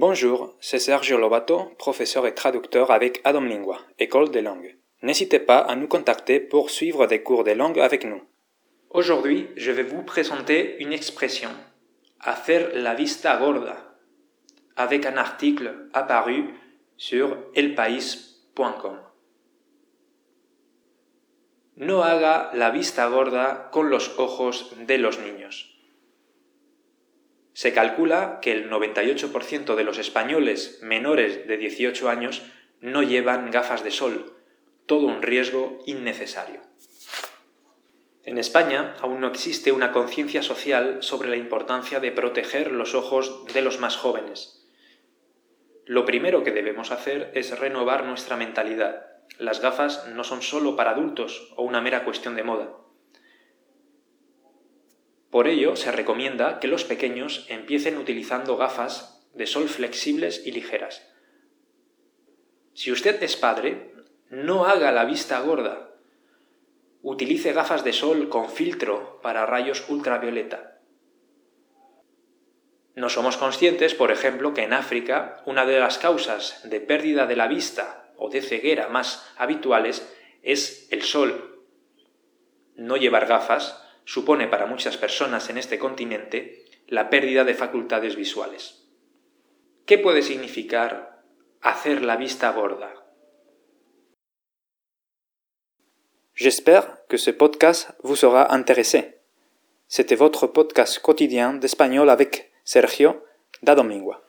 Bonjour, c'est Sergio Lobato, professeur et traducteur avec Adam Lingua, École des langues. N'hésitez pas à nous contacter pour suivre des cours de langue avec nous. Aujourd'hui, je vais vous présenter une expression, hacer la vista gorda, avec un article apparu sur elpaís.com. No haga la vista gorda con los ojos de los niños. Se calcula que el 98% de los españoles menores de 18 años no llevan gafas de sol, todo un riesgo innecesario. En España aún no existe una conciencia social sobre la importancia de proteger los ojos de los más jóvenes. Lo primero que debemos hacer es renovar nuestra mentalidad las gafas no son solo para adultos o una mera cuestión de moda. Por ello, se recomienda que los pequeños empiecen utilizando gafas de sol flexibles y ligeras. Si usted es padre, no haga la vista gorda. Utilice gafas de sol con filtro para rayos ultravioleta. No somos conscientes, por ejemplo, que en África una de las causas de pérdida de la vista o de ceguera más habituales es el sol. No llevar gafas supone para muchas personas en este continente la pérdida de facultades visuales. ¿Qué puede significar hacer la vista gorda? J'espère que ce podcast vous sera intéressé. C'était votre podcast quotidien d'espagnol avec Sergio da Domingua.